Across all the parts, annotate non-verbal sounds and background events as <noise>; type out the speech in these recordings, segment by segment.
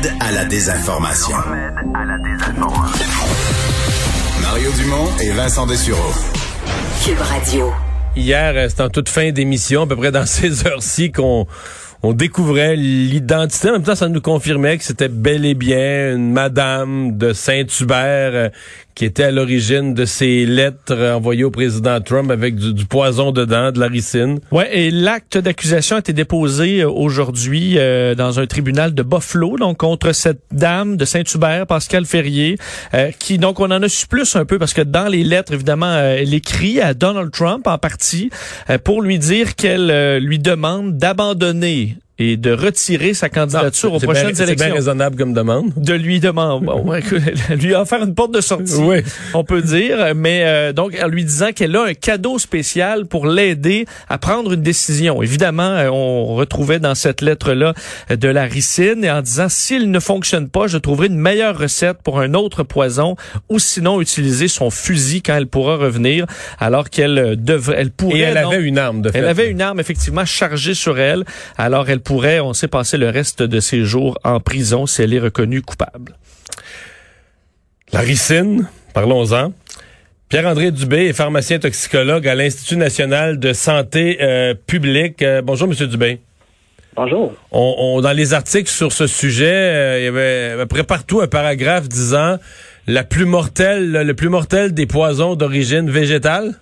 remède à la désinformation. Mario Dumont et Vincent Dessureau. Cube Radio. Hier, euh, c'était en toute fin d'émission, à peu près dans <laughs> ces heures-ci, qu'on on découvrait l'identité. En même temps, ça nous confirmait que c'était bel et bien une madame de Saint-Hubert euh, qui était à l'origine de ces lettres envoyées au président Trump avec du, poison dedans, de la ricine. Ouais, et l'acte d'accusation a été déposé euh, aujourd'hui euh, dans un tribunal de Buffalo, donc contre cette dame de Saint-Hubert, Pascal Ferrier, euh, qui donc on en a su plus un peu parce que dans les lettres, évidemment, euh, elle écrit à Donald Trump en partie euh, pour lui dire qu'elle lui demande d'abandonner et de retirer sa candidature aux bien- prochaines C'est bien élections. raisonnable comme demande. de lui demander, bon, <laughs> lui offert une porte de sortie, Oui. on peut dire, mais euh, donc en lui disant qu'elle a un cadeau spécial pour l'aider à prendre une décision. Évidemment, euh, on retrouvait dans cette lettre-là euh, de la ricine et en disant s'il ne fonctionne pas, je trouverai une meilleure recette pour un autre poison ou sinon utiliser son fusil quand elle pourra revenir, alors qu'elle euh, devrait, elle pourrait. Et elle non, avait une arme, de fait. elle avait une arme effectivement chargée sur elle. Alors elle pourrait, on sait, passer le reste de ses jours en prison si elle est reconnue coupable. La ricine, parlons-en. Pierre-André Dubé est pharmacien toxicologue à l'Institut national de santé euh, publique. Euh, bonjour, Monsieur Dubé. Bonjour. On, on- dans les articles sur ce sujet, euh, il y avait à peu près partout un paragraphe disant la plus mortelle, le plus mortel des poisons d'origine végétale.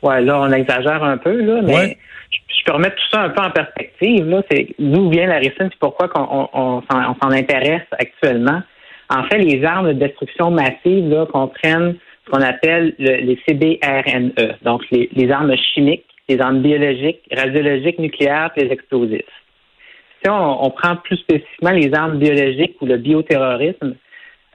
Ouais, là, on exagère un peu, là, mais Ouais. je, je peux remettre tout ça un peu en perspective. Là, c'est d'où vient la ricine, c'est pourquoi on, s'en, intéresse actuellement. En fait, les armes de destruction massive là, comprennent ce qu'on appelle le- les CBRNE, donc les, armes chimiques, les armes biologiques, radiologiques, nucléaires, puis les explosifs. Si on, on prend plus spécifiquement les armes biologiques ou le bioterrorisme,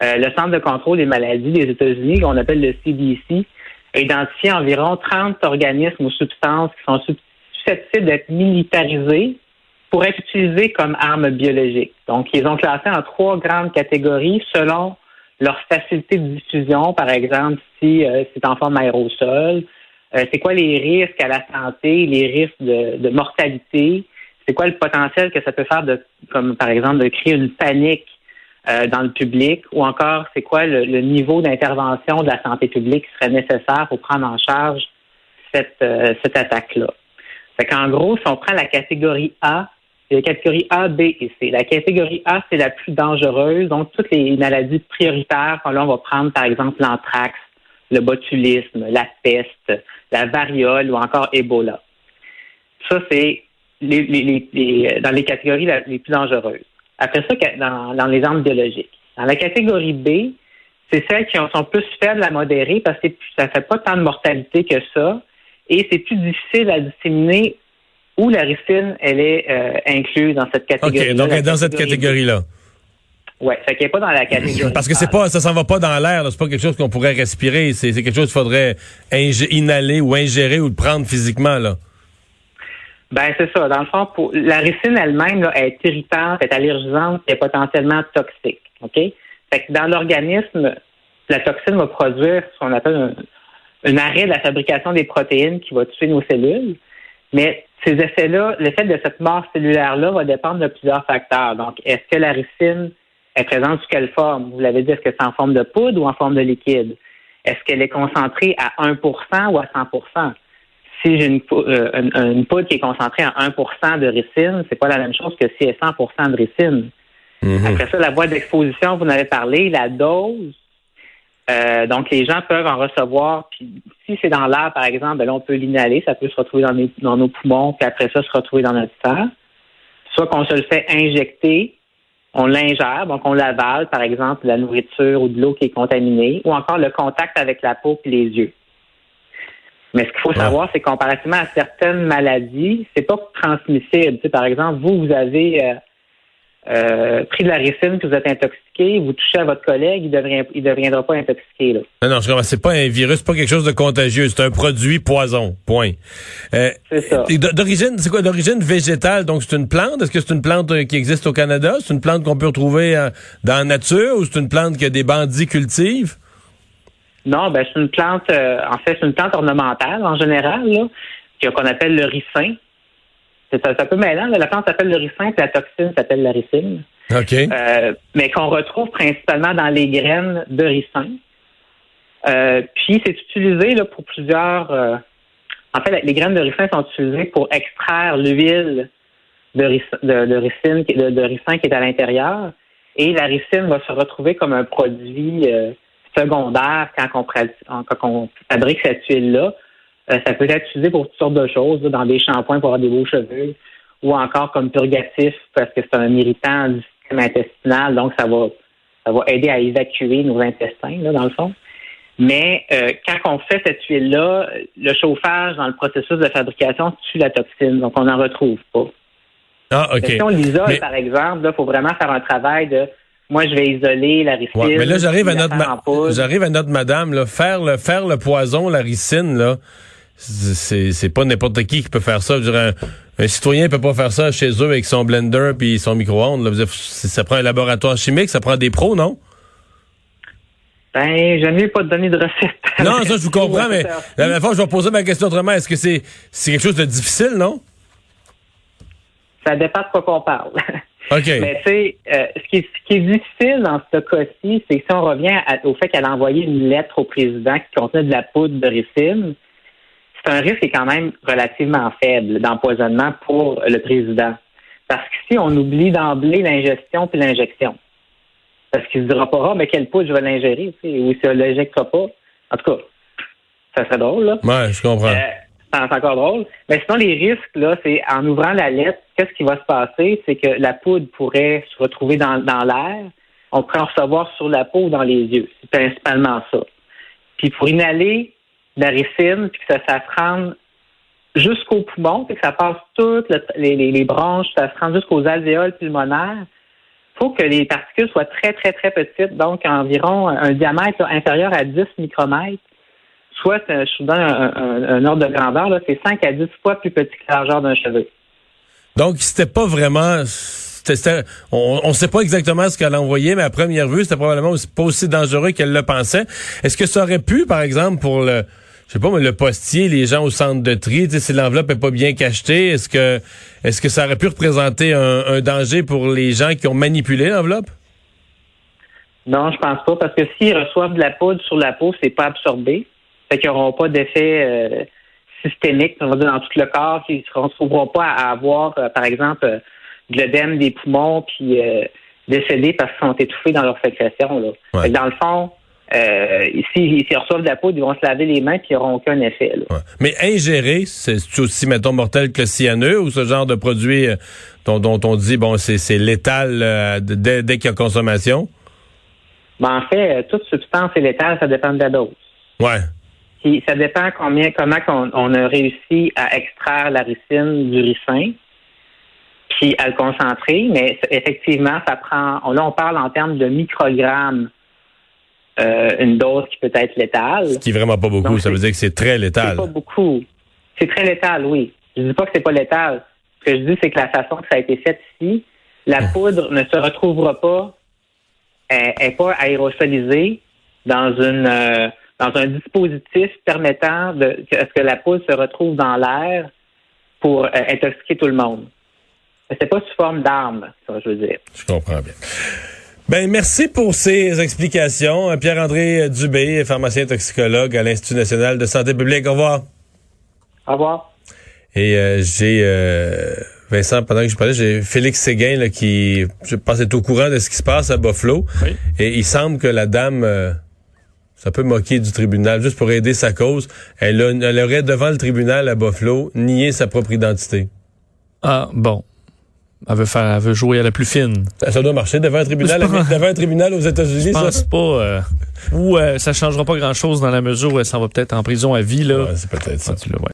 euh, le Centre de contrôle des maladies des États-Unis, qu'on appelle le CDC, a identifié environ 30 organismes ou substances qui sont susceptibles d'être militarisés pour être utilisés comme armes biologiques. Donc, ils ont classé en trois grandes catégories selon leur facilité de diffusion, par exemple, si euh, c'est en forme aérosol, euh, c'est quoi les risques à la santé, les risques de, mortalité, c'est quoi le potentiel que ça peut faire de, comme par exemple, de créer une panique euh, dans le public, ou encore c'est quoi le, le niveau d'intervention de la santé publique qui serait nécessaire pour prendre en charge cette, cette attaque-là? Fait qu'en gros, si on prend la catégorie A, a la catégorie A, B et C. La catégorie A, c'est la plus dangereuse, donc toutes les maladies prioritaires, là, on va prendre par exemple l'anthrax, le botulisme, la peste, la variole ou encore Ebola. Ça, c'est dans les catégories les plus dangereuses. Après ça, dans, les armes biologiques. Dans la catégorie B, c'est celles qui sont plus faibles à modérer parce que ça fait pas tant de mortalité que ça et c'est plus difficile à disséminer où la ricine, elle est euh, incluse dans cette catégorie. OK, donc elle est dans cette catégorie-là. Oui, qu'elle n'est pas dans la catégorie. Parce que c'est pas, ça s'en va pas dans l'air, c'est pas quelque chose qu'on pourrait respirer, c'est quelque chose qu'il faudrait inhaler ou ingérer ou le prendre physiquement, là. Ben c'est ça. Dans le fond, pour la ricine elle-même, elle est irritante, elle est allergisante, elle est potentiellement toxique. OK? Fait que dans l'organisme, la toxine va produire ce qu'on appelle un, un arrêt de la fabrication des protéines qui va tuer nos cellules. Mais ces effets-là, l'effet de cette mort cellulaire-là va dépendre de plusieurs facteurs. Donc, est-ce que la ricine est présente sous quelle forme? Vous l'avez dit, est-ce que c'est en forme de poudre ou en forme de liquide? Est-ce qu'elle est concentrée à 1% ou à 100% si j'ai une, euh, une, une poudre qui est concentrée à 1% de ricine, c'est pas la même chose que si elle est 100% de ricine. Après ça, la boîte d'exposition, vous en avez parlé, la dose. Euh, donc, les gens peuvent en recevoir. Puis, si c'est dans l'air, par exemple, ben là, on peut l'inhaler. Ça peut se retrouver dans, les- dans nos poumons, puis après ça, se retrouver dans notre sang. Soit qu'on se le fait injecter, on l'ingère, donc on l'avale, par exemple, la nourriture ou de l'eau qui est contaminée, ou encore le contact avec la peau et les yeux. Mais ce qu'il faut savoir, c'est que comparativement à certaines maladies, c'est pas transmissible. Tu sais, par exemple, vous, vous avez euh, euh, pris de la ricine, puis vous êtes intoxiqué, vous touchez à votre collègue, il ne il deviendra pas intoxiqué. Là. Non, non, je comprends. C'est pas un virus, c'est pas quelque chose de contagieux, c'est un produit poison. Point. Euh, C'est ça. D'origine, c'est quoi? D'origine végétale, donc c'est une plante? Est-ce que c'est une plante euh, qui existe au Canada? C'est une plante qu'on peut retrouver euh, dans la nature ou c'est une plante que des bandits cultivent? Non, ben c'est une plante, en fait, c'est une plante ornementale en général, là, que- qu'on appelle le ricin. C'est un, peu mêlant, là. la plante s'appelle le ricin, puis la toxine s'appelle la ricine. OK. Euh, mais qu'on retrouve principalement dans les graines de ricin. Euh, puis c'est utilisé là, pour plusieurs. euh, en fait, les graines de ricin sont utilisées pour extraire l'huile de, ric- de, de ricine, qui- de, de ricin qui est à l'intérieur. Et la ricine va se retrouver comme un produit secondaire quand on, quand on fabrique cette huile-là. Euh, ça peut être utilisé pour toutes sortes de choses, dans des shampoings pour avoir des beaux cheveux, ou encore comme purgatif parce que c'est un irritant du système intestinal, donc ça va ça va aider à évacuer nos intestins, là, dans le fond. Mais euh, quand on fait cette huile-là, le chauffage dans le processus de fabrication tue la toxine, donc on n'en retrouve pas. Ah, OK. Si on l'isole, Mais- par exemple, il faut vraiment faire un travail de moi, je vais isoler la ricine. Ouais, mais là, j'arrive à notre, faire ma- en poudre. j'arrive à notre madame, là, faire le, faire le poison, la ricine, là, c'est, c'est pas n'importe qui qui peut faire ça. Je dirais, un, un citoyen peut pas faire ça chez eux avec son blender puis son micro-ondes. Je Ça prend un laboratoire chimique, ça prend des pros, non? Ben, j'aime mieux pas te donner de recette. <laughs> Non, ça, je vous comprends, mais <laughs> la dernière fois, je vais poser ma question autrement. Est-ce que c'est, quelque chose de difficile, non? Ça dépend de quoi qu'on parle. <laughs> OK. Mais tu sais, euh, ce, qui est, ce qui est difficile dans ce cas-ci, c'est que si on revient à- au fait qu'elle a envoyé une lettre au président qui contenait de la poudre de ricine, c'est un risque qui est quand même relativement faible d'empoisonnement pour le président. Parce que si on oublie d'emblée l'ingestion puis l'injection, parce qu'il se dira pas, ah, mais quelle poudre je vais l'ingérer, tu sais, ou si on l'injectera pas. En tout cas, ça serait drôle, là. Ouais, je comprends. Euh, c'est encore drôle. Mais sinon, les risques, là, c'est en ouvrant la lettre, qu'est-ce qui va se passer? C'est que la poudre pourrait se retrouver dans, dans l'air. On pourrait en recevoir sur la peau ou dans les yeux. C'est principalement ça. Puis pour inhaler la ricine, puis que ça, se rende jusqu'au poumon, puis que ça passe toutes le- les, branches, ça se rend jusqu'aux alvéoles pulmonaires, il faut que les particules soient très, très, très petites, donc environ un diamètre inférieur à 10 micromètres soit, euh, je vous donne un, ordre de grandeur, là, c'est 5 à 10 fois plus petit que la largeur d'un cheveu. Donc, c'était pas vraiment. on ne sait pas exactement ce qu'elle a envoyé, mais à première vue, c'était probablement pas aussi dangereux qu'elle le pensait. Est-ce que ça aurait pu, par exemple, pour le, je sais pas, mais le postier, les gens au centre de tri, si l'enveloppe est pas bien cachetée, est-ce que, est-ce que ça aurait pu représenter un, un danger pour les gens qui ont manipulé l'enveloppe? Non, je pense pas, parce que s'ils reçoivent de la poudre sur la peau, c'est pas absorbé. Fait qu'ils n'auront pas d'effet euh, systémique, on va dire, dans tout le corps. Ils ne se retrouveront pas à avoir, euh, par exemple, euh, de l'œdème des poumons, puis euh, décédés parce qu'ils sont étouffés dans leur sécrétion. Là. Ouais. Dans le fond, euh, s'ils reçoivent de la poudre, ils vont se laver les mains, puis ils n'auront aucun effet. Là. Ouais. Mais ingérer, c'est aussi, mettons, mortel que le cyanure ou ce genre de produit euh, dont, dont on dit, bon, c'est létal euh, dès, dès qu'il y a consommation? Ben, en fait, toute substance est létale, ça dépend de la dose. Ouais. Puis ça dépend combien, comment on a réussi à extraire la ricine du ricin, puis à le concentrer. Mais effectivement, ça prend. Là, on parle en termes de microgrammes, euh, une dose qui peut être létale. Ce qui est vraiment pas beaucoup. Donc, ça veut c'est- dire que c'est très C'est létal. pas beaucoup. C'est très létal, oui. Je dis pas que c'est pas létal. Ce que je dis, c'est que la façon que ça a été fait ici, la poudre ne se retrouvera pas, elle n'est pas aérosolisée dans une euh, dans un dispositif permettant de à ce que la poudre se retrouve dans l'air pour euh, intoxiquer tout le monde. C'est pas sous forme d'arme, ça, je veux dire. Je comprends bien. Ben, merci pour ces explications. Euh, Pierre-André Dubé, pharmacien toxicologue à l'Institut national de santé publique. Au revoir. Au revoir. Et euh, j'ai euh, Vincent, pendant que je parlais, j'ai Félix Séguin là, qui, je pense, est au courant de ce qui se passe à Buffalo. Oui. Et il semble que la dame, euh, ça peut moquer du tribunal, juste pour aider sa cause. Elle, a- elle aurait devant le tribunal à Buffalo nié sa propre identité. Ah, bon. Elle veut faire, elle veut jouer à la plus fine. Ça, ça doit marcher devant un tribunal, devant un tribunal aux États-Unis, Je ça? pense pas. euh, ou euh, ça changera pas grand chose dans la mesure où elle s'en va peut-être en prison à vie là. Ouais, c'est peut-être ça. Là, ouais.